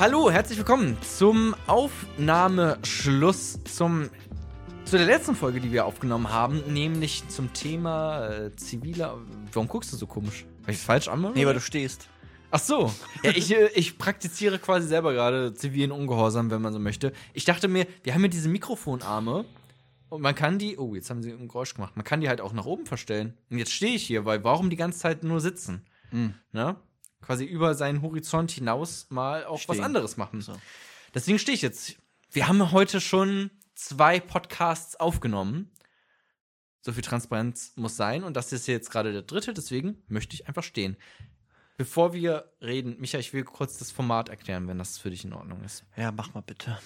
Hallo, herzlich willkommen zum Aufnahmeschluss zum zu der letzten Folge, die wir aufgenommen haben, nämlich zum Thema äh, ziviler. Warum guckst du so komisch? Habe ich es falsch anmache? Nee, weil du stehst. Ach so. Ja, ich, äh, ich praktiziere quasi selber gerade zivilen Ungehorsam, wenn man so möchte. Ich dachte mir, wir haben ja diese Mikrofonarme und man kann die. Oh, jetzt haben sie ein Geräusch gemacht. Man kann die halt auch nach oben verstellen. Und jetzt stehe ich hier, weil warum die ganze Zeit nur sitzen? Mhm. Ne? Quasi über seinen Horizont hinaus mal auch was Stehen. anderes machen. So. Deswegen stehe ich jetzt. Wir haben heute schon zwei Podcasts aufgenommen. So viel Transparenz muss sein. Und das ist jetzt gerade der dritte, deswegen möchte ich einfach stehen. Bevor wir reden, Micha, ich will kurz das Format erklären, wenn das für dich in Ordnung ist. Ja, mach mal bitte.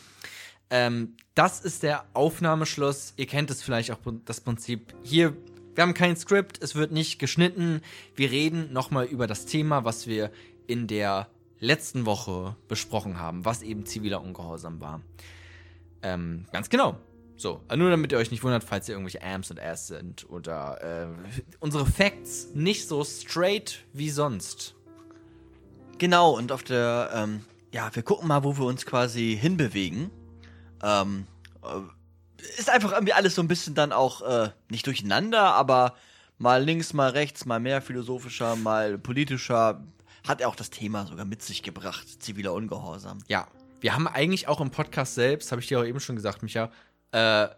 Ähm, das ist der Aufnahmeschluss. Ihr kennt es vielleicht auch das Prinzip. Hier, wir haben kein Skript, es wird nicht geschnitten. Wir reden nochmal über das Thema, was wir in der letzten Woche besprochen haben, was eben ziviler Ungehorsam war. Ähm, ganz genau. So, nur damit ihr euch nicht wundert, falls ihr irgendwelche Amps und Ass sind oder äh, unsere Facts nicht so straight wie sonst. Genau, und auf der, ähm, ja, wir gucken mal, wo wir uns quasi hinbewegen. Ähm, äh, ist einfach irgendwie alles so ein bisschen dann auch äh, nicht durcheinander, aber mal links, mal rechts, mal mehr philosophischer, mal politischer. Hat er auch das Thema sogar mit sich gebracht, ziviler Ungehorsam. Ja, wir haben eigentlich auch im Podcast selbst, habe ich dir auch eben schon gesagt, Micha, äh,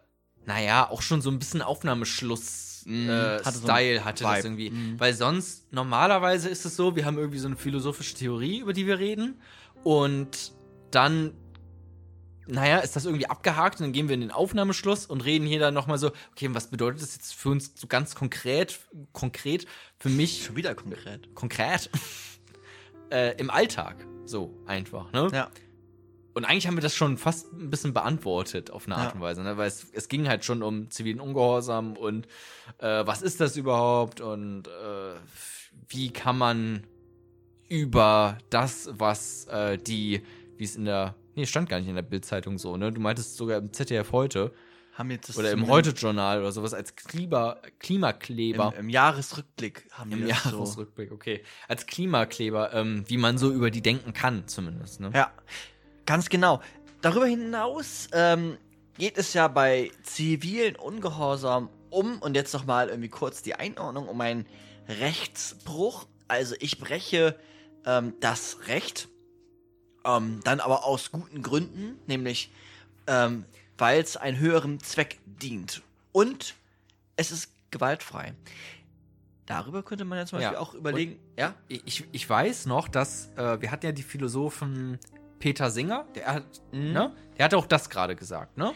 naja, auch schon so ein bisschen Aufnahmeschluss. Mm, äh, hatte so hatte das irgendwie. Mm. Weil sonst, normalerweise ist es so, wir haben irgendwie so eine philosophische Theorie, über die wir reden. Und dann, naja, ist das irgendwie abgehakt und dann gehen wir in den Aufnahmeschluss und reden hier dann nochmal so, okay, was bedeutet das jetzt für uns so ganz konkret, konkret, für mich Schon wieder konkret. konkret äh, im Alltag. So einfach, ne? Ja. Und eigentlich haben wir das schon fast ein bisschen beantwortet auf eine Art Ja. und Weise, ne? weil es, es ging halt schon um zivilen Ungehorsam und äh, was ist das überhaupt und äh, wie kann man über das, was äh, die, wie es in der, nee, stand gar nicht in der Bildzeitung so, ne? Du meintest sogar im ZDF heute Haben jetzt das oder im Heute-Journal oder sowas als Klima, Klimakleber. Im, Im Jahresrückblick haben Im wir das so. Jahresrückblick, okay. Als Klimakleber, ähm, wie man so über die denken kann, zumindest. Ne? Ja, ganz genau. Darüber hinaus ähm, geht es ja bei zivilen Ungehorsam um, und jetzt nochmal irgendwie kurz die Einordnung, um einen Rechtsbruch. Also ich breche ähm, das Recht, ähm, dann aber aus guten Gründen, nämlich ähm, weil es einem höheren Zweck dient. Und es ist gewaltfrei. Darüber könnte man ja zum Ja. Beispiel auch überlegen, ja? Ich, ich weiß noch, dass äh, wir hatten ja die Philosophen Peter Singer, der hat, Mhm. ne? Der hat auch das gerade gesagt, ne?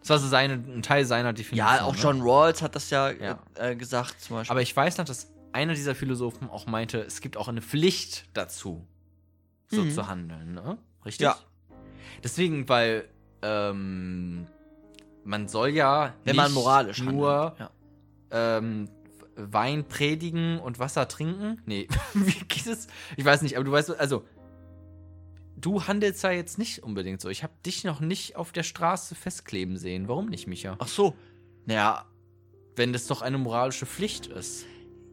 Das war so seine, ein Teil seiner Definition. Ja, auch ne? John Rawls hat das ja, Ja. Äh, gesagt, zum Beispiel. Aber ich weiß noch, dass einer dieser Philosophen auch meinte, es gibt auch eine Pflicht dazu, so Mhm. zu handeln, ne? Richtig? Ja. Deswegen, weil ähm, man soll ja wenn man moralisch nur handelt. Ja. ähm, Wein predigen und Wasser trinken? Nee, wie geht es? Ich weiß nicht, aber du weißt, also du handelst ja jetzt nicht unbedingt so. Ich habe dich noch nicht auf der Straße festkleben sehen. Warum nicht, Micha? Ach so. Naja, Wenn das doch eine moralische Pflicht ist.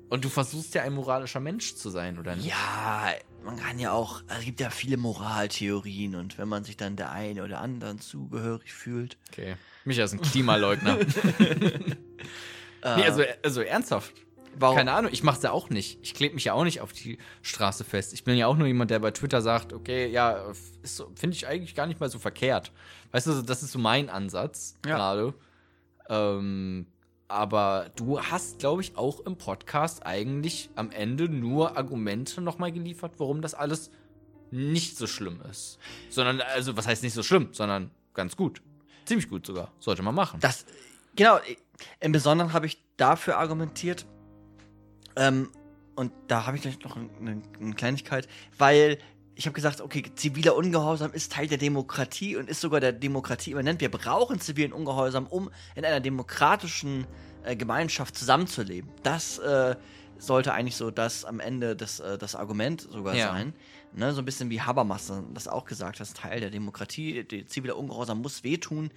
Und du versuchst ja ein moralischer Mensch zu sein, oder nicht? ja, man kann ja auch, es gibt ja viele Moraltheorien und wenn man sich dann der einen oder anderen zugehörig fühlt. Okay. Micha ist ein Klimaleugner. Äh, nee, also, also ernsthaft. warum? Keine Ahnung, ich mach's ja auch nicht. Ich klebe mich ja auch nicht auf die Straße fest. Ich bin ja auch nur jemand, der bei Twitter sagt, okay, ja, so- finde ich eigentlich gar nicht mal so verkehrt. Weißt du, das ist so mein Ansatz Ja. gerade. Ähm, aber du hast, glaube ich, auch im Podcast eigentlich am Ende nur Argumente nochmal geliefert, warum das alles nicht so schlimm ist. Sondern, also, was heißt nicht so schlimm, sondern ganz gut. Ziemlich gut sogar. Sollte man machen. Das, genau, im Besonderen habe ich dafür argumentiert, ähm, und da habe ich gleich noch eine, eine Kleinigkeit, weil ich habe gesagt, okay, ziviler Ungehorsam ist Teil der Demokratie und ist sogar der Demokratie immanent. Wir brauchen zivilen Ungehorsam, um in einer demokratischen äh, Gemeinschaft zusammenzuleben. Das äh, sollte eigentlich so das am Ende das, äh, das Argument sogar Ja. sein. Ne, so ein bisschen wie Habermas das auch gesagt hat, Teil der Demokratie, die ziviler Ungehorsam muss wehtun.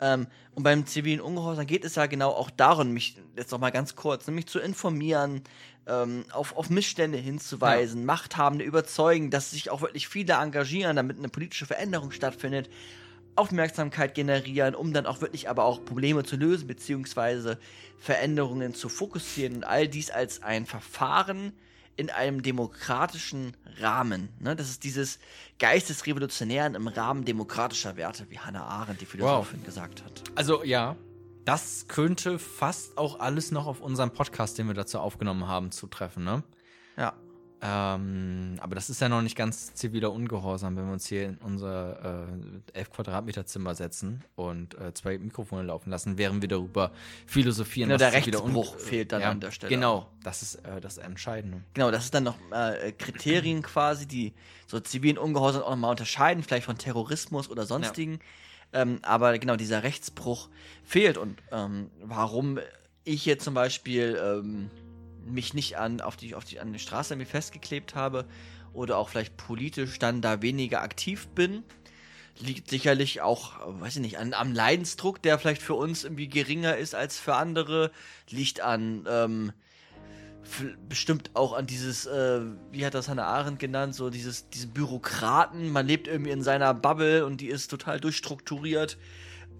Ähm, und beim zivilen Ungehorsam geht es ja genau auch darum, mich jetzt noch mal ganz kurz, nämlich zu informieren, ähm, auf, auf Missstände hinzuweisen, ja. Machthabende überzeugen, dass sich auch wirklich viele engagieren, damit eine politische Veränderung stattfindet, Aufmerksamkeit generieren, um dann auch wirklich aber auch Probleme zu lösen, beziehungsweise Veränderungen zu fokussieren und all dies als ein Verfahren in einem demokratischen Rahmen. Ne? Das ist dieses Geistesrevolutionären im Rahmen demokratischer Werte, wie Hannah Arendt, die Philosophin, wow. gesagt hat. Also ja, das könnte fast auch alles noch auf unserem Podcast, den wir dazu aufgenommen haben, zutreffen, ne? Ja. Ähm, aber das ist ja noch nicht ganz ziviler Ungehorsam, wenn wir uns hier in unser äh, 11 Quadratmeter Zimmer setzen und äh, zwei Mikrofone laufen lassen, während wir darüber philosophieren. Genau, der Rechtsbruch fehlt dann ja, an der Stelle. Genau, das ist äh, das Entscheidende. Genau, das ist dann noch äh, Kriterien quasi, die so zivilen Ungehorsam auch nochmal unterscheiden, vielleicht von Terrorismus oder sonstigen. Ja. Ähm, aber genau, dieser Rechtsbruch fehlt und ähm, warum ich jetzt zum Beispiel ähm, mich nicht an, auf die, auf die, an die Straße mir festgeklebt habe oder auch vielleicht politisch dann da weniger aktiv bin, liegt sicherlich auch, weiß ich nicht, an, am Leidensdruck, der vielleicht für uns irgendwie geringer ist als für andere, liegt an, ähm, bestimmt auch an dieses, äh, wie hat das Hannah Arendt genannt, so dieses, diesen Bürokraten, man lebt irgendwie in seiner Bubble und die ist total durchstrukturiert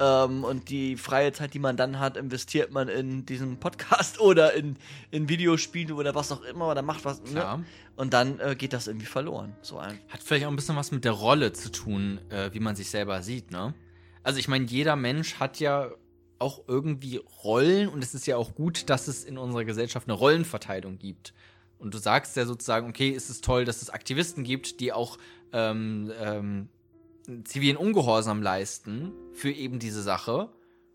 ähm, und die freie Zeit, die man dann hat, investiert man in diesen Podcast oder in, in Videospiele oder was auch immer oder macht was. Ne? Und dann äh, geht das irgendwie verloren. So ein. Hat vielleicht auch ein bisschen was mit der Rolle zu tun, äh, wie man sich selber sieht, ne? Also ich meine, jeder Mensch hat ja auch irgendwie Rollen und es ist ja auch gut, dass es in unserer Gesellschaft eine Rollenverteilung gibt. Und du sagst ja sozusagen, okay, es ist toll, dass es Aktivisten gibt, die auch ähm, ähm, zivilen Ungehorsam leisten für eben diese Sache.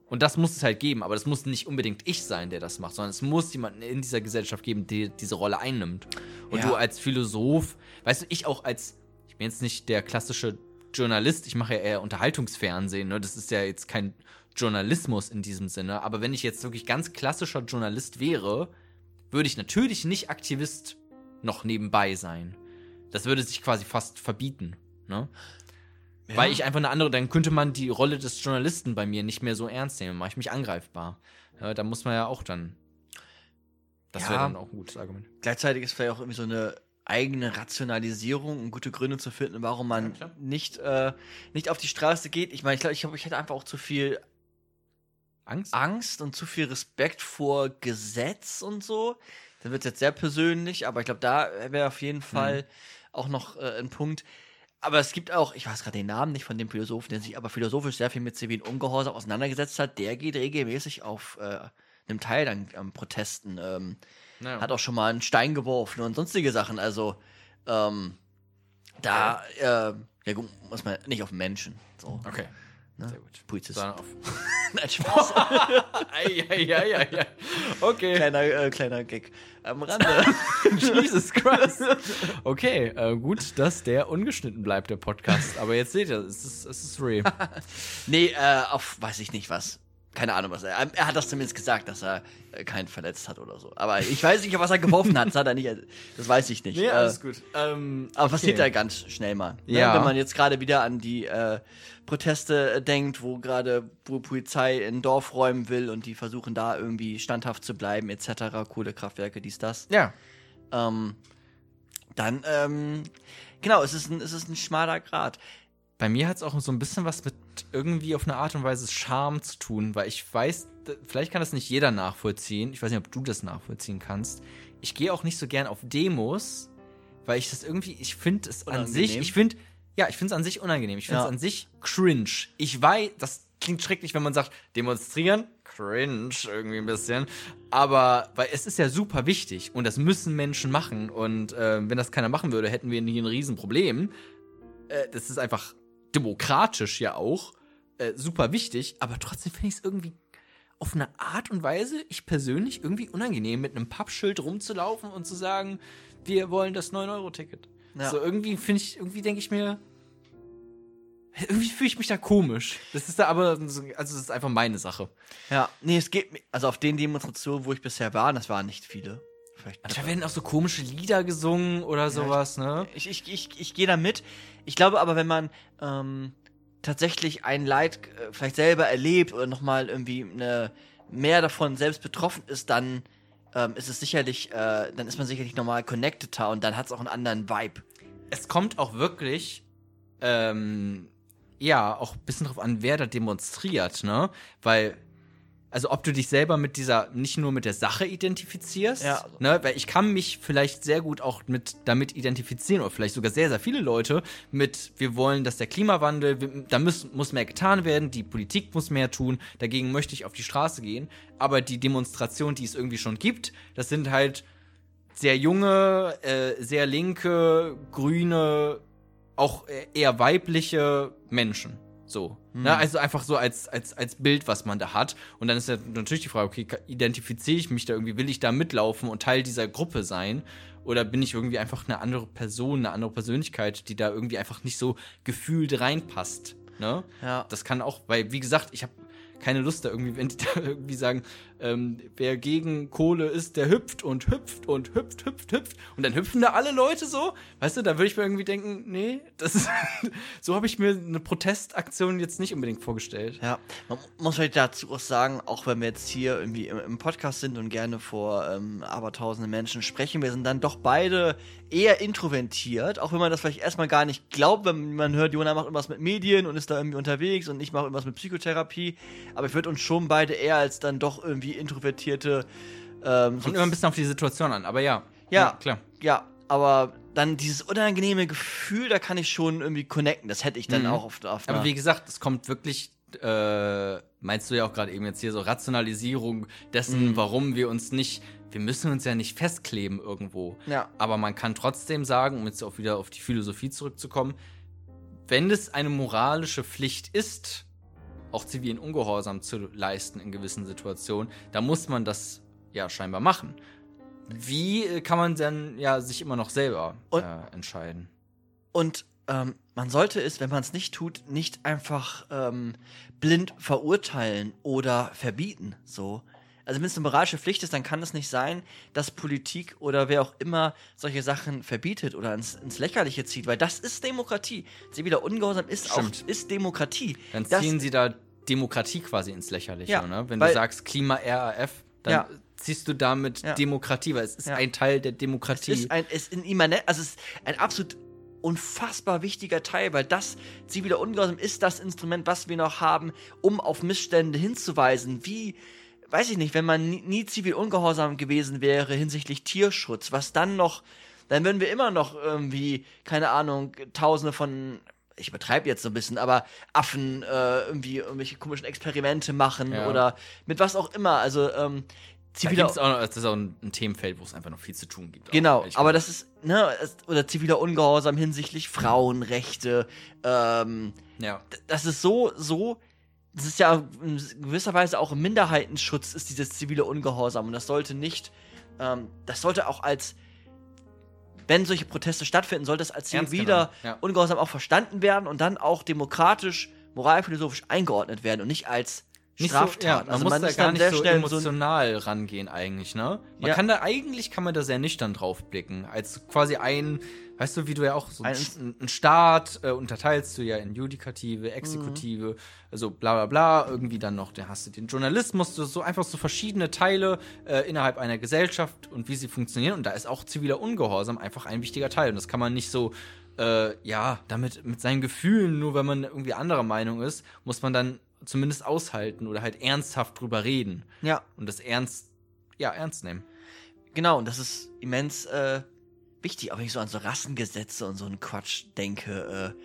Und das muss es halt geben, aber das muss nicht unbedingt ich sein, der das macht, sondern es muss jemanden in dieser Gesellschaft geben, der diese Rolle einnimmt. Und ja. du als Philosoph, weißt du, ich auch als, ich bin jetzt nicht der klassische Journalist, ich mache ja eher Unterhaltungsfernsehen, ne? das ist ja jetzt kein Journalismus in diesem Sinne, aber wenn ich jetzt wirklich ganz klassischer Journalist wäre, würde ich natürlich nicht Aktivist noch nebenbei sein. Das würde sich quasi fast verbieten. Ne? Ja. Weil ich einfach eine andere, dann könnte man die Rolle des Journalisten bei mir nicht mehr so ernst nehmen, mache ich mich angreifbar. Ja, da muss man ja auch dann. Das ja, wäre dann auch ein gutes Argument. Gleichzeitig ist vielleicht auch irgendwie so eine eigene Rationalisierung und gute Gründe zu finden, warum man ja, nicht, äh, nicht auf die Straße geht. Ich meine, ich glaube, ich, ich hätte einfach auch zu viel Angst? Angst und zu viel Respekt vor Gesetz und so. Dann wird es jetzt sehr persönlich, aber ich glaube, da wäre auf jeden Fall mhm. auch noch äh, ein Punkt aber es gibt auch, ich weiß gerade den Namen nicht von dem Philosophen, der sich aber philosophisch sehr viel mit zivilen Ungehorsam auseinandergesetzt hat, der geht regelmäßig auf äh, einem Teil an ähm, Protesten. Ähm, naja. Hat auch schon mal einen Stein geworfen und sonstige Sachen. Also, ähm, da äh, ja, muss man nicht auf Menschen. So. Okay. Ne? Sehr gut. Polizist. auf. Nein, Spaß. Eieieiei. okay. Kleiner, äh, kleiner Gag am Rande. Jesus Christ. Okay, äh, gut, dass der ungeschnitten bleibt, der Podcast. Aber jetzt seht ihr, es ist, es ist real. nee, äh, auf weiß ich nicht was keine Ahnung, was er. Er hat das zumindest gesagt, dass er äh, keinen verletzt hat oder so. Aber ich weiß nicht, was er geworfen hat. Das hat er nicht. Das weiß ich nicht. Ja, alles äh, gut. Ähm, aber okay. passiert ja ganz schnell mal. Ne? Ja. Wenn man jetzt gerade wieder an die äh, Proteste äh, denkt, wo gerade Polizei ein Dorf räumen will und die versuchen da irgendwie standhaft zu bleiben, etc. Kohlekraftwerke, dies, das. Ja. Ähm, dann, ähm, genau, es ist ein, es ist ein schmaler Grad. Bei mir hat es auch so ein bisschen was mit irgendwie auf eine Art und Weise Charme zu tun, weil ich weiß, vielleicht kann das nicht jeder nachvollziehen. Ich weiß nicht, ob du das nachvollziehen kannst. Ich gehe auch nicht so gern auf Demos, weil ich das irgendwie, ich finde es an sich, ich finde, ja, ich finde es an sich unangenehm. Ich finde es ja. an sich cringe. Ich weiß, das klingt schrecklich, wenn man sagt, demonstrieren, cringe irgendwie ein bisschen. Aber, weil es ist ja super wichtig und das müssen Menschen machen. Und äh, wenn das keiner machen würde, hätten wir hier ein Riesenproblem. Äh, das ist einfach demokratisch ja auch, äh, super wichtig, aber trotzdem finde ich es irgendwie auf eine Art und Weise, ich persönlich, irgendwie unangenehm, mit einem Pappschild rumzulaufen und zu sagen, wir wollen das 9-Euro-Ticket. Ja. So irgendwie finde ich, irgendwie denke ich mir, irgendwie fühle ich mich da komisch. Das ist da aber, also das ist einfach meine Sache. Ja, nee, es geht, also auf den Demonstrationen, wo ich bisher war, das waren nicht viele. Vielleicht da werden auch so komische Lieder gesungen oder ja, sowas, ne? Ich, ich, ich, ich gehe da mit. Ich glaube aber, wenn man ähm, tatsächlich ein Leid äh, vielleicht selber erlebt oder nochmal irgendwie eine, mehr davon selbst betroffen ist, dann ähm, ist es sicherlich, äh, dann ist man sicherlich nochmal connecteder und dann hat es auch einen anderen Vibe. Es kommt auch wirklich, ähm, ja, auch ein bisschen drauf an, wer da demonstriert, ne? Weil also ob du dich selber mit dieser, nicht nur mit der Sache identifizierst, Ja. ne, weil ich kann mich vielleicht sehr gut auch mit damit identifizieren, oder vielleicht sogar sehr, sehr viele Leute mit, wir wollen, dass der Klimawandel, da muss, muss mehr getan werden, die Politik muss mehr tun, dagegen möchte ich auf die Straße gehen. Aber die Demonstration, die es irgendwie schon gibt, das sind halt sehr junge, äh, sehr linke, grüne, auch äh, eher weibliche Menschen. So. Ne? Also einfach so als, als, als Bild, was man da hat. Und dann ist ja natürlich die Frage, okay, ka- identifiziere ich mich da irgendwie, will ich da mitlaufen und Teil dieser Gruppe sein? Oder bin ich irgendwie einfach eine andere Person, eine andere Persönlichkeit, die da irgendwie einfach nicht so gefühlt reinpasst? Ne? Ja. Das kann auch, weil, wie gesagt, ich habe keine Lust da irgendwie, wenn die da irgendwie sagen, ähm, wer gegen Kohle ist, der hüpft und hüpft und hüpft, hüpft, hüpft. Und dann hüpfen da alle Leute so. Weißt du, da würde ich mir irgendwie denken, nee, das ist, so habe ich mir eine Protestaktion jetzt nicht unbedingt vorgestellt. Ja, man muss vielleicht dazu auch sagen, auch wenn wir jetzt hier irgendwie im, im Podcast sind und gerne vor ähm, abertausenden Menschen sprechen, wir sind dann doch beide eher introvertiert, auch wenn man das vielleicht erstmal gar nicht glaubt, wenn man hört, Jona macht irgendwas mit Medien und ist da irgendwie unterwegs und ich mache irgendwas mit Psychotherapie, aber ich würde uns schon beide eher als dann doch irgendwie introvertierte ähm, Kommt immer ein bisschen auf die Situation an, aber ja. Ja. klar. ja, aber dann dieses unangenehme Gefühl, da kann ich schon irgendwie connecten. Das hätte ich dann Mhm. auch auf, auf Aber wie gesagt, es kommt wirklich, äh, meinst du ja auch gerade eben jetzt hier so Rationalisierung dessen, Mhm. warum wir uns nicht, wir müssen uns ja nicht festkleben irgendwo. Ja. Aber man kann trotzdem sagen, um jetzt auch wieder auf die Philosophie zurückzukommen, wenn es eine moralische Pflicht ist, auch zivilen Ungehorsam zu leisten in gewissen Situationen, da muss man das ja scheinbar machen. Wie äh, kann man dann ja sich immer noch selber Und- äh, entscheiden? Und ähm, man sollte es, wenn man es nicht tut, nicht einfach ähm, blind verurteilen oder verbieten. So. Also wenn es eine moralische Pflicht ist, dann kann es nicht sein, dass Politik oder wer auch immer solche Sachen verbietet oder ins, ins Lächerliche zieht, weil das ist Demokratie. Ziviler Ungehorsam ist Stimmt. auch ist Demokratie. Dann Das- ziehen sie da Demokratie quasi ins Lächerliche, Ja, ne? Wenn weil- du sagst Klima-RAF, dann Ja. ziehst du damit Ja. Demokratie, weil es ist ein Teil der Es Demokratie. ist ein, es ist ein immanent, also es ist ein absolut unfassbar wichtiger Teil, weil das ziviler Ungehorsam ist das Instrument, was wir noch haben, um auf Missstände hinzuweisen. Wie, weiß ich nicht, wenn man nie, nie zivil ungehorsam gewesen wäre hinsichtlich Tierschutz, was dann noch, dann würden wir immer noch irgendwie, keine Ahnung, tausende von ich übertreibe jetzt so ein bisschen, aber Affen äh, irgendwie irgendwelche komischen Experimente machen Ja. oder mit was auch immer. Also ähm, da ziviler gibt's auch noch, das ist auch ein, ein Themenfeld, wo es einfach noch viel zu tun gibt. auch, Genau, ehrlich aber das ist, ne, oder ziviler Ungehorsam hinsichtlich Frauenrechte, ähm, Ja. das ist so, so, das ist ja in gewisser Weise auch im Minderheitenschutz ist dieses zivile Ungehorsam und das sollte nicht, ähm, das sollte auch als, wenn solche Proteste stattfinden, sollte es als ziviler genommen, ja. Ungehorsam auch verstanden werden und dann auch demokratisch, moralphilosophisch eingeordnet werden und nicht als Straftat. so, ja, man also muss man da ist gar nicht sehr so schnell so emotional rangehen eigentlich, ne? Man Ja. kann da eigentlich kann man da sehr nüchtern drauf blicken, als quasi ein, weißt du, wie du ja auch so Ein- ein, ein Staat äh, unterteilst du ja in Judikative, Exekutive, also bla bla bla, irgendwie dann noch, da hast du den Journalismus, so, so einfach so verschiedene Teile äh, innerhalb einer Gesellschaft und wie sie funktionieren. Und da ist auch ziviler Ungehorsam einfach ein wichtiger Teil. Und das kann man nicht so äh, ja, damit mit seinen Gefühlen, nur wenn man irgendwie anderer Meinung ist, muss man dann zumindest aushalten oder halt ernsthaft drüber reden ja, und das ernst, ja, ernst nehmen. Genau, und das ist immens äh, wichtig, auch wenn ich so an so Rassengesetze und so einen Quatsch denke. Äh,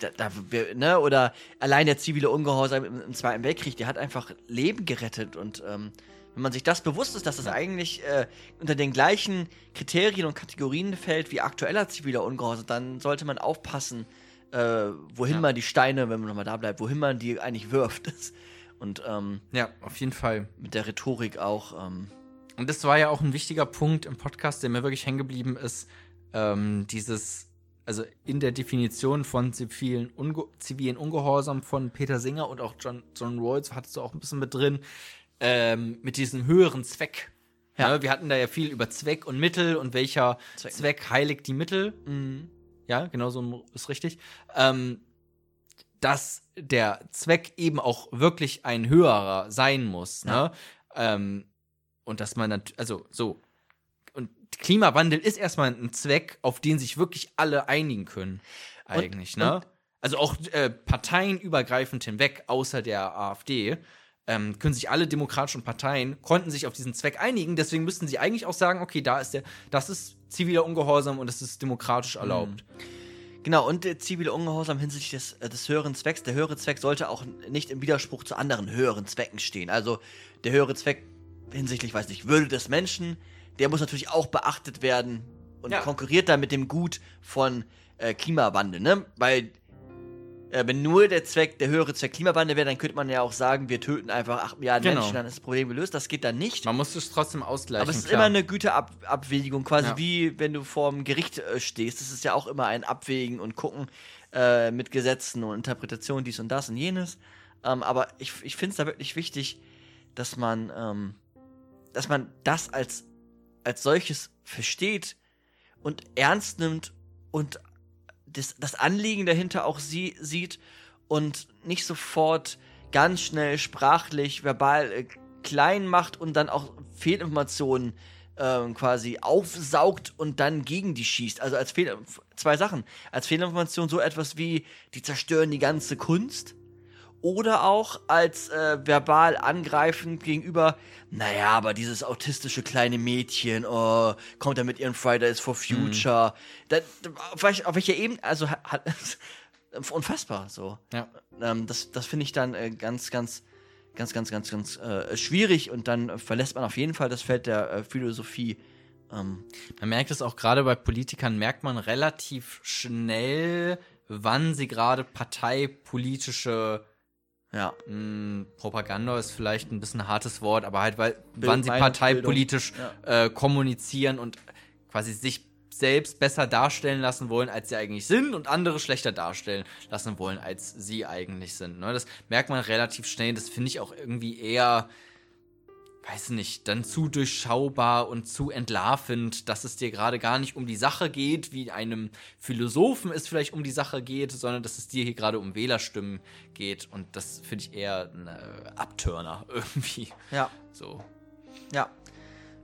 da, da, ne, oder allein der zivile Ungehorsam im, im Zweiten Weltkrieg, der hat einfach Leben gerettet. Und ähm, wenn man sich das bewusst ist, dass das eigentlich äh, unter den gleichen Kriterien und Kategorien fällt wie aktueller ziviler Ungehorsam, dann sollte man aufpassen, äh, wohin Ja. man die Steine, wenn man nochmal da bleibt, wohin man die eigentlich wirft. Und ähm, Ja, auf jeden Fall. mit der Rhetorik auch. Ähm, Und das war ja auch ein wichtiger Punkt im Podcast, der mir wirklich hängen geblieben ist. Ähm, dieses, also in der Definition von zivilen, Unge zivilen Ungehorsam von Peter Singer und auch John, John Rawls hattest du auch ein bisschen mit drin, ähm, mit diesem höheren Zweck. Ja. Ja. wir hatten da ja viel über Zweck und Mittel und welcher Zweck. Zweck, heiligt die Mittel. mhm. Ja, genau so ist richtig. Ähm, dass der Zweck eben auch wirklich ein höherer sein muss, ne? Ja. Ähm, und dass man dann, also so. Und Klimawandel ist erstmal ein Zweck, auf den sich wirklich alle einigen können, eigentlich, ne? und- also auch äh, parteienübergreifend hinweg, außer der AfD, ähm, können sich alle demokratischen Parteien, konnten sich auf diesen Zweck einigen, deswegen müssten sie eigentlich auch sagen, okay, da ist der, das ist ziviler Ungehorsam und das ist demokratisch erlaubt. Genau, und der zivile Ungehorsam hinsichtlich des, äh, des höheren Zwecks. Der höhere Zweck sollte auch nicht im Widerspruch zu anderen höheren Zwecken stehen. Also der höhere Zweck hinsichtlich, weiß nicht, Würde des Menschen, der muss natürlich auch beachtet werden und Ja. konkurriert da mit dem Gut von äh, Klimawandel, ne? Weil äh, wenn nur der Zweck, der höhere Zweck Klimawandel wäre, dann könnte man ja auch sagen, wir töten einfach 8 Milliarden Genau. Menschen, dann ist das Problem gelöst. Das geht dann nicht. Man muss es trotzdem ausgleichen. Aber es ist klar. immer eine Güterabwägung, quasi Ja. wie wenn du vorm Gericht äh, stehst. Das ist ja auch immer ein Abwägen und Gucken äh, mit Gesetzen und Interpretationen, dies und das und jenes. Ähm, aber ich, ich finde es da wirklich wichtig, dass man, ähm, dass man das als, als solches versteht und ernst nimmt und das, das Anliegen dahinter auch sie, sieht und nicht sofort ganz schnell sprachlich, verbal äh, klein macht und dann auch Fehlinformationen ähm, quasi aufsaugt und dann gegen die schießt. Also als Fehl zwei Sachen. Als Fehlinformation so etwas wie, die zerstören die ganze Kunst. Oder auch als äh, verbal angreifend gegenüber, naja, aber dieses autistische kleine Mädchen, oh, kommt da mit ihren Fridays for Future. Da, da, auf, welch, auf welcher Ebene, also hat, unfassbar so. Ja. Ähm, das das finde ich dann äh, ganz, ganz, ganz, ganz, ganz, ganz äh, schwierig und dann verlässt man auf jeden Fall das Feld der äh, Philosophie. Ähm, Man merkt es auch gerade bei Politikern, merkt man relativ schnell, wann sie gerade parteipolitische ja. mh, Propaganda ist vielleicht ein bisschen ein hartes Wort, aber halt, weil wann sie parteipolitisch äh, kommunizieren und quasi sich selbst besser darstellen lassen wollen, als sie eigentlich sind und andere schlechter darstellen lassen wollen, als sie eigentlich sind. Ne? Das merkt man relativ schnell. Das finde ich auch irgendwie eher, weiß nicht, dann zu durchschaubar und zu entlarvend, dass es dir gerade gar nicht um die Sache geht, wie einem Philosophen es vielleicht um die Sache geht, sondern dass es dir hier gerade um Wählerstimmen geht. Und das finde ich eher ein Abturner irgendwie. Ja. So. Ja.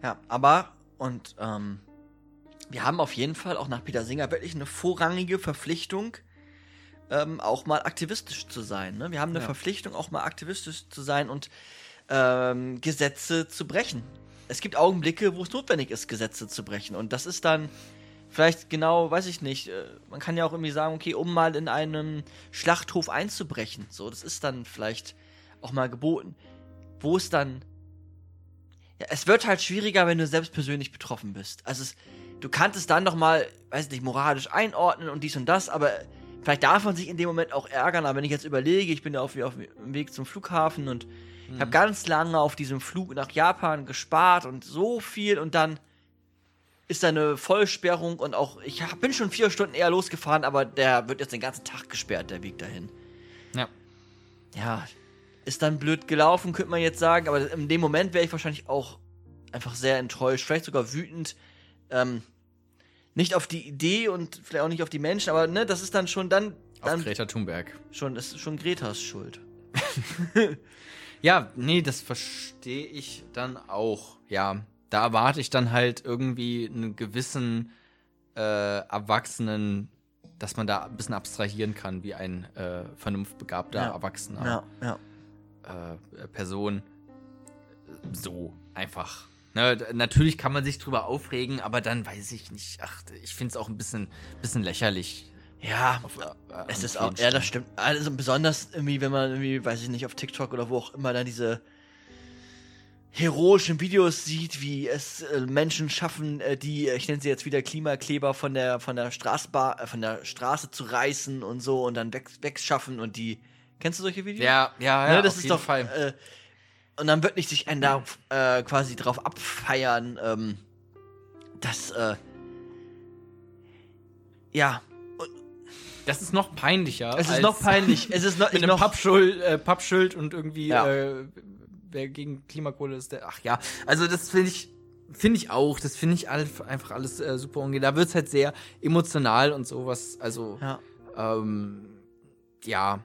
Ja, aber, und ähm, wir haben auf jeden Fall auch nach Peter Singer wirklich eine vorrangige Verpflichtung, ähm, auch mal aktivistisch zu sein. Ne? Wir haben eine Ja. Verpflichtung, auch mal aktivistisch zu sein und ähm, Gesetze zu brechen. Es gibt Augenblicke, wo es notwendig ist, Gesetze zu brechen. Und das ist dann vielleicht genau, weiß ich nicht, äh, man kann ja auch irgendwie sagen, okay, um mal in einen Schlachthof einzubrechen. So, das ist dann vielleicht auch mal geboten. Wo es dann ja, es wird halt schwieriger, wenn du selbst persönlich betroffen bist. Also es, du kannst es dann noch mal, weiß nicht, moralisch einordnen und dies und das, aber vielleicht darf man sich in dem Moment auch ärgern. Aber wenn ich jetzt überlege, ich bin ja auf, auf dem Weg zum Flughafen und ich habe ganz lange auf diesem Flug nach Japan gespart und so viel und dann ist da eine Vollsperrung und auch ich hab, bin schon vier Stunden eher losgefahren, aber der wird jetzt den ganzen Tag gesperrt, der Weg dahin Ja. ja, ist dann blöd gelaufen, könnte man jetzt sagen, aber in dem Moment wäre ich wahrscheinlich auch einfach sehr enttäuscht, vielleicht sogar wütend. Ähm, nicht auf die Idee und vielleicht auch nicht auf die Menschen, aber ne, das ist dann schon dann, Auf dann Greta Thunberg. schon, das ist schon Gretas Schuld. Ja, nee, das verstehe ich dann auch. Ja, da erwarte ich dann halt irgendwie einen gewissen äh, Erwachsenen, dass man da ein bisschen abstrahieren kann, wie ein äh, vernunftbegabter Ja. Erwachsener Ja, ja. äh, Person. So, einfach. Ne, d- natürlich kann man sich drüber aufregen, aber dann weiß ich nicht. Ach, ich finde es auch ein bisschen, bisschen lächerlich. Ja, Auf, äh, es ist auch, ja, das stimmt. Also besonders irgendwie, wenn man irgendwie, weiß ich nicht, auf TikTok oder wo auch immer dann diese heroischen Videos sieht, wie es äh, Menschen schaffen, äh, die, äh, ich nenne sie jetzt wieder Klimakleber von der von der Straßbar, äh, von der Straße zu reißen und so und dann weg, wegschaffen und die. Kennst du solche Videos? Ja, ja, ja, ne, das auf ist jeden doch Fall. Äh, und dann wird nicht sich einen da äh, quasi drauf abfeiern, ähm, dass äh, ja, Das ist noch peinlicher. es ist noch peinlich. Es ist noch, Mit einem Pappschild, äh, Pappschild und irgendwie, Ja. äh, wer gegen Klimakohle ist, der. Ach ja, also das finde ich. Finde ich auch, das finde ich einfach alles äh, super ungeil. Da wird es halt sehr emotional und sowas. Also, ja. ähm, ja.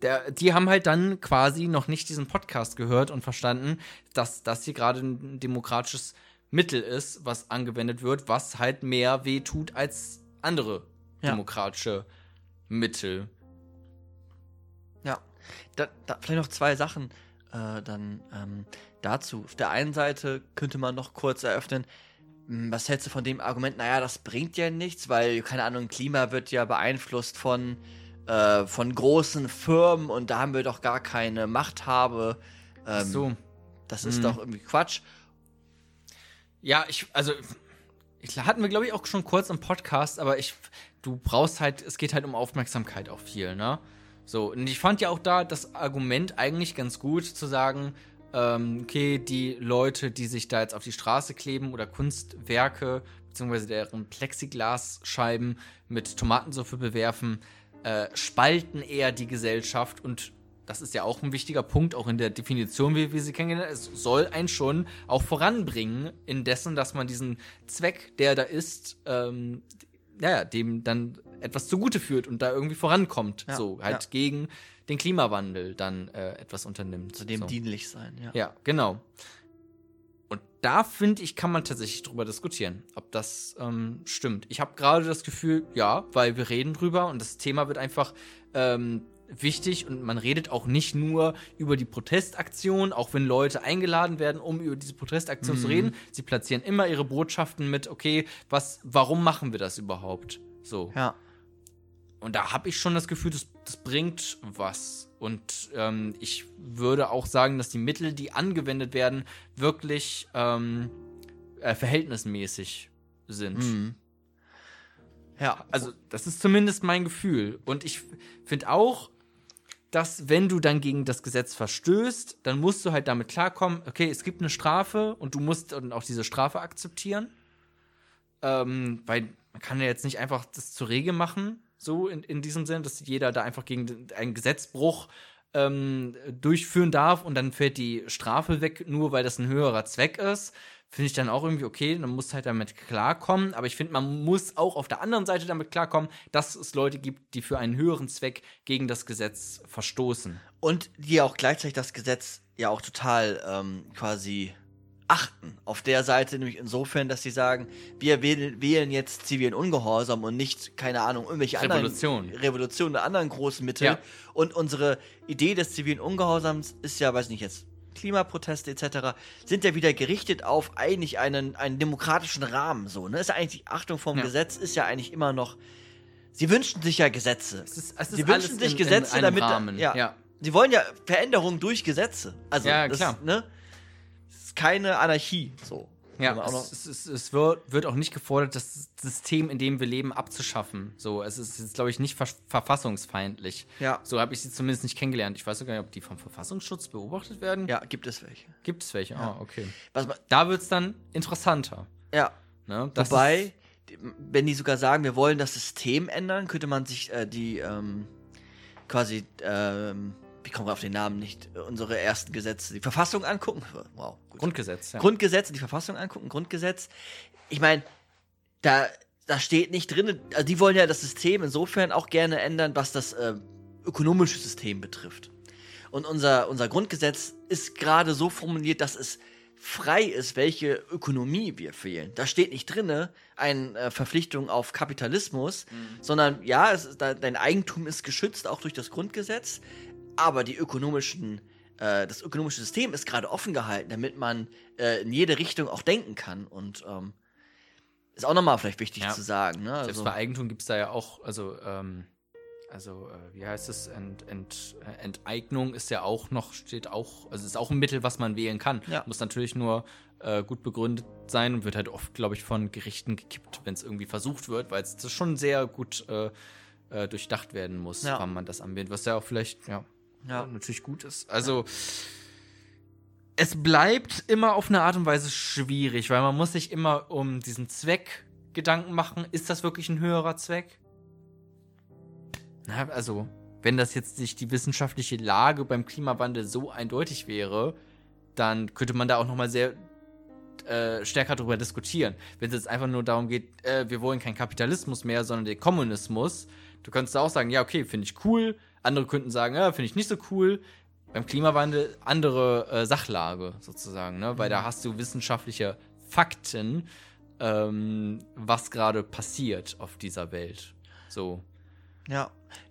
der, die haben halt dann quasi noch nicht diesen Podcast gehört und verstanden, dass das hier gerade ein demokratisches Mittel ist, was angewendet wird, was halt mehr weh tut als andere Ja. demokratische Mittel. Ja, da, da, vielleicht noch zwei Sachen äh, dann ähm, dazu. Auf der einen Seite könnte man noch kurz eröffnen, mh, was hältst du von dem Argument, naja, das bringt ja nichts, weil, keine Ahnung, Klima wird ja beeinflusst von, äh, von großen Firmen und da haben wir doch gar keine Machthabe. Ähm, so. Das ist Mhm. doch irgendwie Quatsch. Ja, ich, also, ich, hatten wir, glaube ich, auch schon kurz im Podcast, aber ich, du brauchst halt, es geht halt um Aufmerksamkeit auch viel, ne? So, und ich fand ja auch da das Argument eigentlich ganz gut zu sagen, ähm, okay, die Leute, die sich da jetzt auf die Straße kleben oder Kunstwerke, beziehungsweise deren Plexiglasscheiben mit Tomatensuppe bewerfen, äh, spalten eher die Gesellschaft und das ist ja auch ein wichtiger Punkt, auch in der Definition, wie wir sie kennengelernt haben. Es soll einen schon auch voranbringen, indessen, dass man diesen Zweck, der da ist, ähm, naja, dem dann etwas zugute führt und da irgendwie vorankommt. Ja, so, halt ja. gegen den Klimawandel dann äh, etwas unternimmt. Zu dem so. dienlich sein, ja. Ja, genau. Und da finde ich, kann man tatsächlich drüber diskutieren, ob das ähm, stimmt. Ich habe gerade das Gefühl, ja, weil wir reden drüber und das Thema wird einfach ähm, wichtig und man redet auch nicht nur über die Protestaktion, auch wenn Leute eingeladen werden, um über diese Protestaktion zu reden. Sie platzieren immer ihre Botschaften mit, okay, was, warum machen wir das überhaupt? So. Ja. Und da habe ich schon das Gefühl, das, das bringt was. Und ähm, ich würde auch sagen, dass die Mittel, die angewendet werden, wirklich ähm, äh, verhältnismäßig sind. Mhm. Ja, Also, das ist zumindest mein Gefühl. Und ich finde auch, dass wenn du dann gegen das Gesetz verstößt, dann musst du halt damit klarkommen, okay, es gibt eine Strafe und du musst dann auch diese Strafe akzeptieren. Ähm, weil man kann ja jetzt nicht einfach das zur Regel machen, so in, in diesem Sinn, dass jeder da einfach gegen einen Gesetzbruch ähm, durchführen darf und dann fällt die Strafe weg, nur weil das ein höherer Zweck ist. Finde ich dann auch irgendwie okay, dann muss halt damit klarkommen. Aber ich finde, man muss auch auf der anderen Seite damit klarkommen, dass es Leute gibt, die für einen höheren Zweck gegen das Gesetz verstoßen. Und die auch gleichzeitig das Gesetz ja auch total ähm, quasi achten. Auf der Seite nämlich insofern, dass sie sagen, wir wählen, wählen jetzt zivilen Ungehorsam und nicht, keine Ahnung, irgendwelche Revolution. anderen Revolution oder anderen großen Mittel. Ja. Und unsere Idee des zivilen Ungehorsams ist ja, weiß nicht jetzt, Klimaproteste etc. sind ja wieder gerichtet auf eigentlich einen, einen demokratischen Rahmen so. Ne? Ist ja eigentlich die Achtung vom Ja. Gesetz ist ja eigentlich immer noch. Sie wünschen sich ja Gesetze. Es ist, es ist Sie wünschen sich in, Gesetze, in damit. Rahmen. Ja. ja. Sie wollen ja Veränderungen durch Gesetze. Also, Ja, das, klar. Ne? Das ist keine Anarchie. So. Ja, noch- es, es, es, wird, wird auch nicht gefordert, das System, in dem wir leben, abzuschaffen. So, es ist jetzt, glaube ich, nicht ver verfassungsfeindlich. Ja. So habe ich sie zumindest nicht kennengelernt. Ich weiß sogar nicht, ob die vom Verfassungsschutz beobachtet werden. ja, gibt es welche. Gibt es welche? Ah, okay. Man, Da wird es dann interessanter. ja. Ne? Wobei, wenn die sogar sagen, wir wollen das System ändern, könnte man sich äh, die ähm, quasi, ähm, kommen wir auf den Namen nicht, unsere ersten Gesetze, die Verfassung angucken. Wow, gut. Grundgesetz. Ja. Grundgesetz, die Verfassung angucken, Grundgesetz. Ich meine, da, da steht nicht drin, also die wollen ja das System insofern auch gerne ändern, was das äh, ökonomische System betrifft. Und unser, unser Grundgesetz ist gerade so formuliert, dass es frei ist, welche Ökonomie wir wählen. Da steht nicht drinne eine äh, Verpflichtung auf Kapitalismus, sondern ja, ist, dein Eigentum ist geschützt, auch durch das Grundgesetz, aber die ökonomischen, äh, das ökonomische System ist gerade offen gehalten, damit man äh, in jede Richtung auch denken kann. Und ähm, ist auch nochmal vielleicht wichtig Ja. zu sagen. Ne? Selbst Also, bei Eigentum gibt es da ja auch, also, ähm, also äh, wie heißt es? Ent, Ent, äh, Enteignung ist ja auch noch, steht auch, also ist auch ein Mittel, was man wählen kann. Ja. Muss natürlich nur äh, gut begründet sein und wird halt oft, glaube ich, von Gerichten gekippt, wenn es irgendwie versucht wird, weil es schon sehr gut äh, äh, durchdacht werden muss, Ja. wann man das anwendet, was ja auch vielleicht, ja, Ja. natürlich gut ist. Also es bleibt immer auf eine Art und Weise schwierig, weil man muss sich immer um diesen Zweck Gedanken machen. Ist das wirklich ein höherer Zweck? Na, also, wenn das jetzt nicht die wissenschaftliche Lage beim Klimawandel so eindeutig wäre, dann könnte man da auch noch mal sehr äh, stärker darüber diskutieren. Wenn es jetzt einfach nur darum geht, äh, wir wollen keinen Kapitalismus mehr, sondern den Kommunismus, Du könntest auch sagen, ja, okay, finde ich cool. Andere könnten sagen, ja, finde ich nicht so cool. Beim Klimawandel andere äh, Sachlage sozusagen, ne? Weil da hast du wissenschaftliche Fakten, ähm, was gerade passiert auf dieser Welt. So. Ja.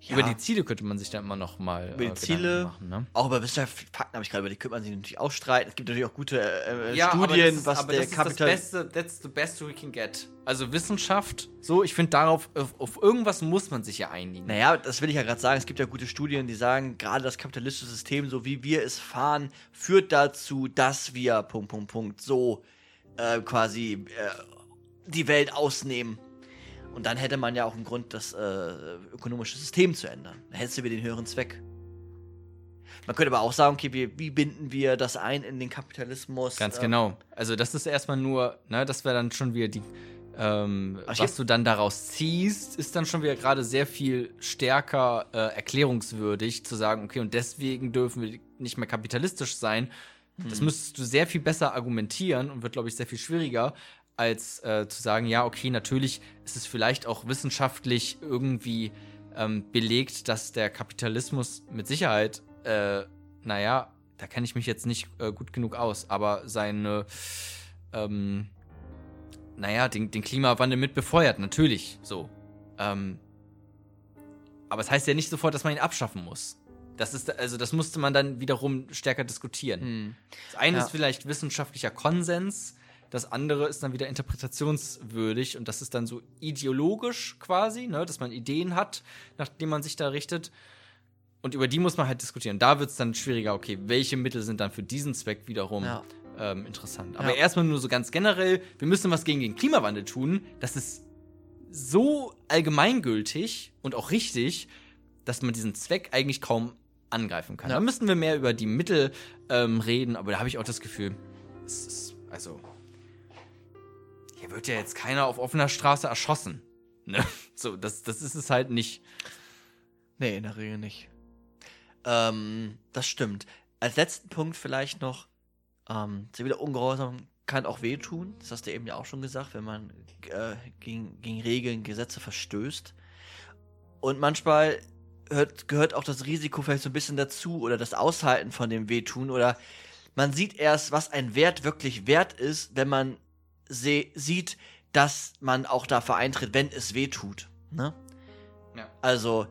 Über die Ziele könnte man sich dann immer noch mal Über die äh, Ziele, machen, ne? auch über wissenschaftliche Fakten habe ich gerade über die könnte man sich natürlich auch streiten. Es gibt natürlich auch gute äh, Ja, aber Studien, das ist, was aber der das ist das Kapital. Beste, that's the best we can get. Also Wissenschaft, so, ich finde darauf, auf, auf irgendwas muss man sich ja einigen. Naja, das will ich ja gerade sagen. Es gibt ja gute Studien, die sagen, gerade das kapitalistische System, so wie wir es fahren, führt dazu, dass wir Punkt, Punkt, Punkt so äh, quasi äh, die Welt ausnehmen. Und dann hätte man ja auch einen Grund, das äh, ökonomische System zu ändern. Dann hättest du wieder den höheren Zweck. Man könnte aber auch sagen, okay, wie, wie binden wir das ein in den Kapitalismus? Ganz Ähm, genau. Also das ist erstmal nur, ne, das wäre dann schon wieder die, ähm, was du dann daraus ziehst, ist dann schon wieder gerade sehr viel stärker äh, erklärungswürdig zu sagen, okay, und deswegen dürfen wir nicht mehr kapitalistisch sein. Hm. Das müsstest du sehr viel besser argumentieren und wird, glaube ich, sehr viel schwieriger, als äh, zu sagen, ja, okay, natürlich ist es vielleicht auch wissenschaftlich irgendwie ähm, belegt, dass der Kapitalismus mit Sicherheit, äh, naja, da kenne ich mich jetzt nicht äh, gut genug aus, aber seine, ähm, naja, den, den Klimawandel mit befeuert, natürlich, so. Ähm, aber es heißt ja nicht sofort, dass man ihn abschaffen muss. Das ist, also das musste man dann wiederum stärker diskutieren. Hm. Das eine Ja. ist vielleicht wissenschaftlicher Konsens, das andere ist dann wieder interpretationswürdig und das ist dann so ideologisch quasi, ne, dass man Ideen hat, nach denen man sich da richtet. Und über die muss man halt diskutieren. Da wird es dann schwieriger, okay, welche Mittel sind dann für diesen Zweck wiederum Ja. ähm, interessant. Aber Ja. erstmal nur so ganz generell, wir müssen was gegen den Klimawandel tun. Das ist so allgemeingültig und auch richtig, dass man diesen Zweck eigentlich kaum angreifen kann. Ja. Da müssten wir mehr über die Mittel ähm, reden, aber da habe ich auch das Gefühl, es ist, also, hier wird ja jetzt keiner auf offener Straße erschossen. Ne? So, das, das ist es halt nicht. Nee, in der Regel nicht. Ähm, das stimmt. Als letzten Punkt vielleicht noch, ähm, ziviler Ungehorsam kann auch wehtun. Das hast du eben ja auch schon gesagt, wenn man äh, gegen, gegen Regeln, Gesetze verstößt. Und manchmal hört, gehört auch das Risiko vielleicht so ein bisschen dazu oder das Aushalten von dem Wehtun oder man sieht erst, was ein Wert wirklich wert ist, wenn man sieht, dass man auch dafür eintritt, wenn es weh tut. Ne? Ja. Also,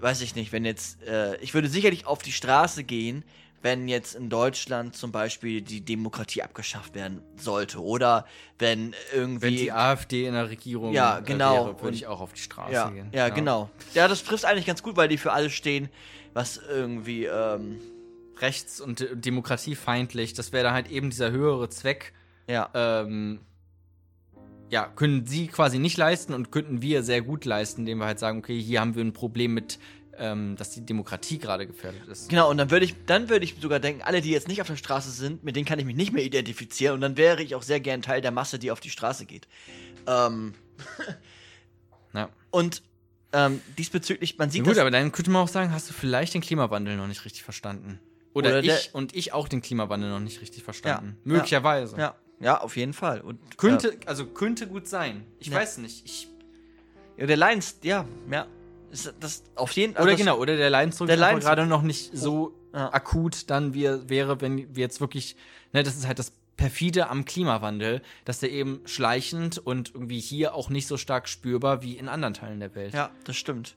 weiß ich nicht, wenn jetzt, äh, ich würde sicherlich auf die Straße gehen, wenn jetzt in Deutschland zum Beispiel die Demokratie abgeschafft werden sollte oder wenn irgendwie. Wenn die AfD in der Regierung Ja, genau. wäre, würde ich auch auf die Straße ja, gehen. ja, genau. Ja, das trifft eigentlich ganz gut, weil die für alles stehen, was irgendwie, ähm, Rechts- und demokratiefeindlich, das wäre dann halt eben dieser höhere Zweck. ja. ähm, ja, können sie quasi nicht leisten und könnten wir sehr gut leisten, indem wir halt sagen, okay, hier haben wir ein Problem mit, ähm, dass die Demokratie gerade gefährdet ist. Genau, und dann würde ich, dann würde ich sogar denken, alle, die jetzt nicht auf der Straße sind, mit denen kann ich mich nicht mehr identifizieren und dann wäre ich auch sehr gern Teil der Masse, die auf die Straße geht. Ähm, Ja. und ähm, diesbezüglich, man sieht Gut, das, aber dann könnte man auch sagen, hast du vielleicht den Klimawandel noch nicht richtig verstanden. Oder, Oder der- ich und ich auch den Klimawandel noch nicht richtig verstanden. Ja, Möglicherweise. ja, ja, auf jeden Fall. Und Könnte, also könnte gut sein. Ich Ja. weiß nicht. Ich, ja, der Lions, ja, ja, ist das auf jeden Fall. oder genau, oder der einfach Leidensdruck- gerade noch nicht so Ja. akut dann wir, wäre, wenn wir jetzt wirklich, ne, das ist halt das perfide am Klimawandel, dass der eben schleichend und irgendwie hier auch nicht so stark spürbar wie in anderen Teilen der Welt. Ja, das stimmt.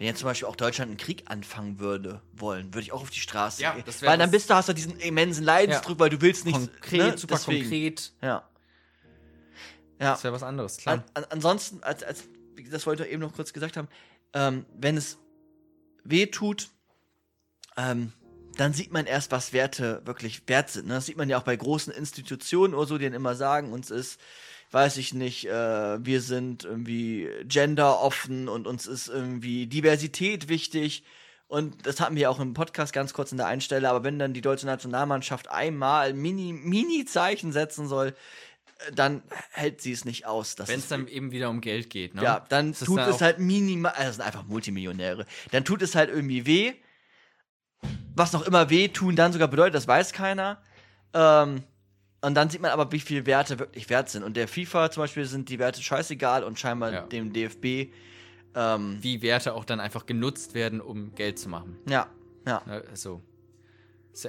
Wenn jetzt zum Beispiel auch Deutschland einen Krieg anfangen würde, wollen, würde ich auch auf die Straße Ja, gehen. Weil dann bist du, hast du diesen immensen Leidensdruck, weil du willst nicht. Konkret, ne? super Deswegen. konkret. Ja. Ja. Das wäre was anderes, klar. An, an, ansonsten, als, als, das wollte ich eben noch kurz gesagt haben, ähm, wenn es weh tut, ähm, dann sieht man erst, was Werte wirklich wert sind. Ne? Das sieht man ja auch bei großen Institutionen oder so, die dann immer sagen, uns ist, weiß ich nicht, äh, wir sind irgendwie genderoffen und uns ist irgendwie Diversität wichtig. Und das hatten wir auch im Podcast ganz kurz in der Einstelle, aber wenn dann die deutsche Nationalmannschaft einmal Mini, Mini-Zeichen setzen soll, äh, dann hält sie es nicht aus. Wenn es dann eben wieder um Geld geht, ne? ja, dann tut dann es halt minimal, also das sind einfach Multimillionäre. Dann tut es halt irgendwie weh. Was noch immer weh tun dann sogar bedeutet, das weiß keiner. Ähm, und dann sieht man aber, wie viele Werte wirklich wert sind. Und der FIFA zum Beispiel sind die Werte scheißegal und scheinbar Ja. dem DFB Ähm, Wie Werte auch dann einfach genutzt werden, um Geld zu machen. ja, ja. Ne, Also,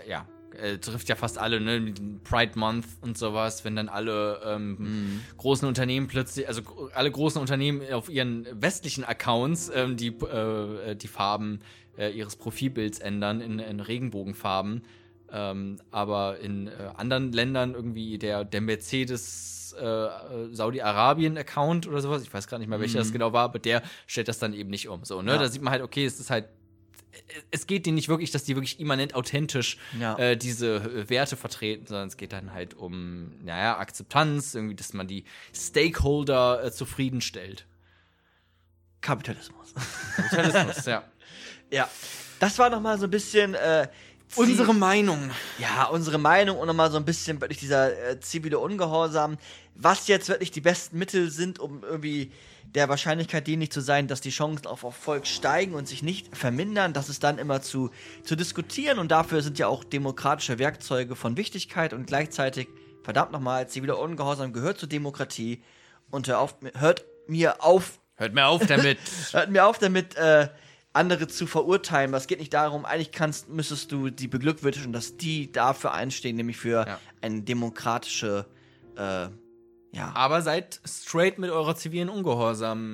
ja, äh, trifft ja fast alle, ne? Pride Month und sowas, wenn dann alle ähm, Mhm. großen Unternehmen plötzlich, also alle großen Unternehmen auf ihren westlichen Accounts ähm, die, äh, die Farben äh, ihres Profilbilds ändern in, in Regenbogenfarben. Ähm, aber in äh, anderen Ländern irgendwie der, der Mercedes äh, äh, Saudi-Arabien-Account oder sowas, ich weiß gar nicht mehr, welcher das genau war, aber der stellt das dann eben nicht um. So, ne? Ja. Da sieht man halt, okay, es ist halt es geht denen nicht wirklich, dass die wirklich immanent authentisch Ja. äh, diese äh, Werte vertreten, sondern es geht dann halt um, naja, Akzeptanz, irgendwie, dass man die Stakeholder äh, zufriedenstellt. Kapitalismus. Kapitalismus, ja. ja. Das war nochmal so ein bisschen äh, Unsere Meinung. ja, unsere Meinung und nochmal so ein bisschen wirklich dieser äh, zivile Ungehorsam, was jetzt wirklich die besten Mittel sind, um irgendwie der Wahrscheinlichkeit dienlich zu sein, dass die Chancen auf Erfolg steigen und sich nicht vermindern, das ist dann immer zu, zu diskutieren und dafür sind ja auch demokratische Werkzeuge von Wichtigkeit und gleichzeitig, verdammt nochmal, ziviler Ungehorsam gehört zur Demokratie und hör auf, hört mir auf, Hört mir auf damit. Hört mir auf damit, äh, andere zu verurteilen. Es geht nicht darum, eigentlich kannst, müsstest du die beglückwünschen, dass die dafür einstehen, nämlich für Ja. eine demokratische, äh, ja. Aber seid straight mit eurer zivilen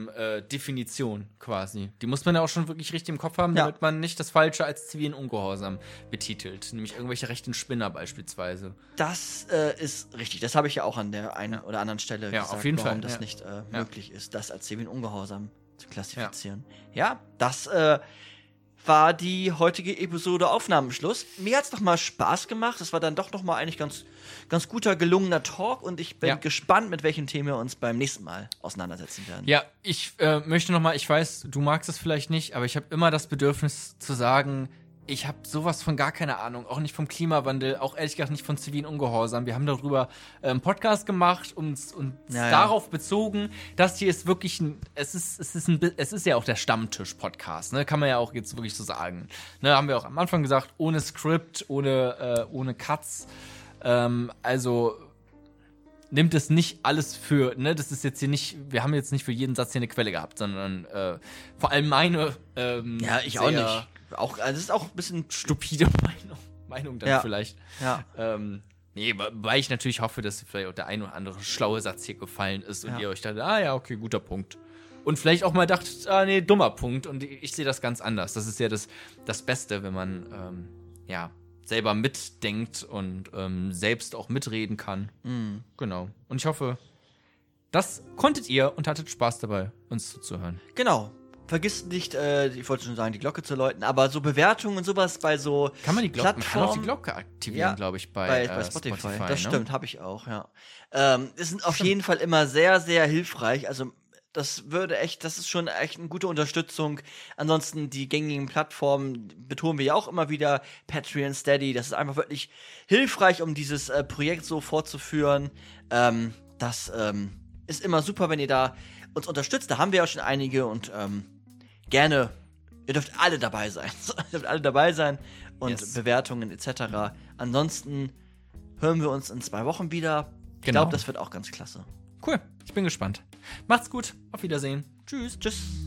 Ungehorsam-Definition quasi. Die muss man ja auch schon wirklich richtig im Kopf haben, Ja. damit man nicht das Falsche als zivilen Ungehorsam betitelt. Nämlich irgendwelche rechten Spinner beispielsweise. Das äh, ist richtig. Das habe ich ja auch an der einen oder anderen Stelle Ja, gesagt, auf jeden warum Fall, das ja. nicht äh, möglich ist, das als zivilen Ungehorsam zu klassifizieren. Ja, Ja. das äh, war die heutige Episode Aufnahmenschluss. Mir hat es mal Spaß gemacht. Es war dann doch noch mal eigentlich ganz, ganz guter, gelungener Talk und ich bin Ja. gespannt, mit welchen Themen wir uns beim nächsten Mal auseinandersetzen werden. Ja, ich äh, möchte noch mal, ich weiß, du magst es vielleicht nicht, aber ich habe immer das Bedürfnis zu sagen, ich habe sowas von gar keine Ahnung, auch nicht vom Klimawandel, auch ehrlich gesagt nicht von zivilen Ungehorsam. Wir haben darüber einen Podcast gemacht und uns uns Ja, ja. darauf bezogen, das hier ist wirklich ein, es ist, es ist ein, es ist ja auch der Stammtisch-Podcast, ne, kann man ja auch jetzt wirklich so sagen. Ne, haben wir auch am Anfang gesagt, ohne Skript, ohne, äh, ohne Cuts. Ähm, also nimmt es nicht alles für, ne, das ist jetzt hier nicht, wir haben jetzt nicht für jeden Satz hier eine Quelle gehabt, sondern äh, vor allem meine ähm, Ja, ich auch nicht. Auch, also das ist auch ein bisschen. stupide Meinung, Meinung dann Ja. vielleicht. Ja. Ähm, nee, weil ich natürlich hoffe, dass vielleicht auch der ein oder andere schlaue Satz hier gefallen ist und Ja. ihr euch dann, ah ja, okay, guter Punkt. Und vielleicht auch mal dacht, ah nee, dummer Punkt und ich, ich sehe das ganz anders. Das ist ja das, das Beste, wenn man ähm, ja selber mitdenkt und ähm, selbst auch mitreden kann. Mhm. Genau. Und ich hoffe, das konntet ihr und hattet Spaß dabei, uns zuzuhören. Genau. Vergiss nicht, äh, ich wollte schon sagen, die Glocke zu läuten, aber so Bewertungen und sowas bei so Kann man die Glocke, man kann auch die Glocke aktivieren, Ja, glaube ich, bei, bei, äh, bei Spotify. Spotify. das ne? stimmt, habe ich auch, ja. Ähm, das sind auf jeden Fall immer sehr, sehr hilfreich. Also das würde echt, das ist schon echt eine gute Unterstützung. Ansonsten die gängigen Plattformen betonen wir ja auch immer wieder, Patreon, Steady, das ist einfach wirklich hilfreich, um dieses äh, Projekt so fortzuführen. Ähm, das ähm, ist immer super, wenn ihr da uns unterstützt. Da haben wir ja schon einige und ähm, gerne, ihr dürft alle dabei sein. ihr dürft alle dabei sein und Yes. Bewertungen etc. Ansonsten hören wir uns in zwei Wochen wieder. Ich Genau. glaube, das wird auch ganz klasse. Cool, ich bin gespannt. Macht's gut, auf Wiedersehen. Tschüss. Tschüss.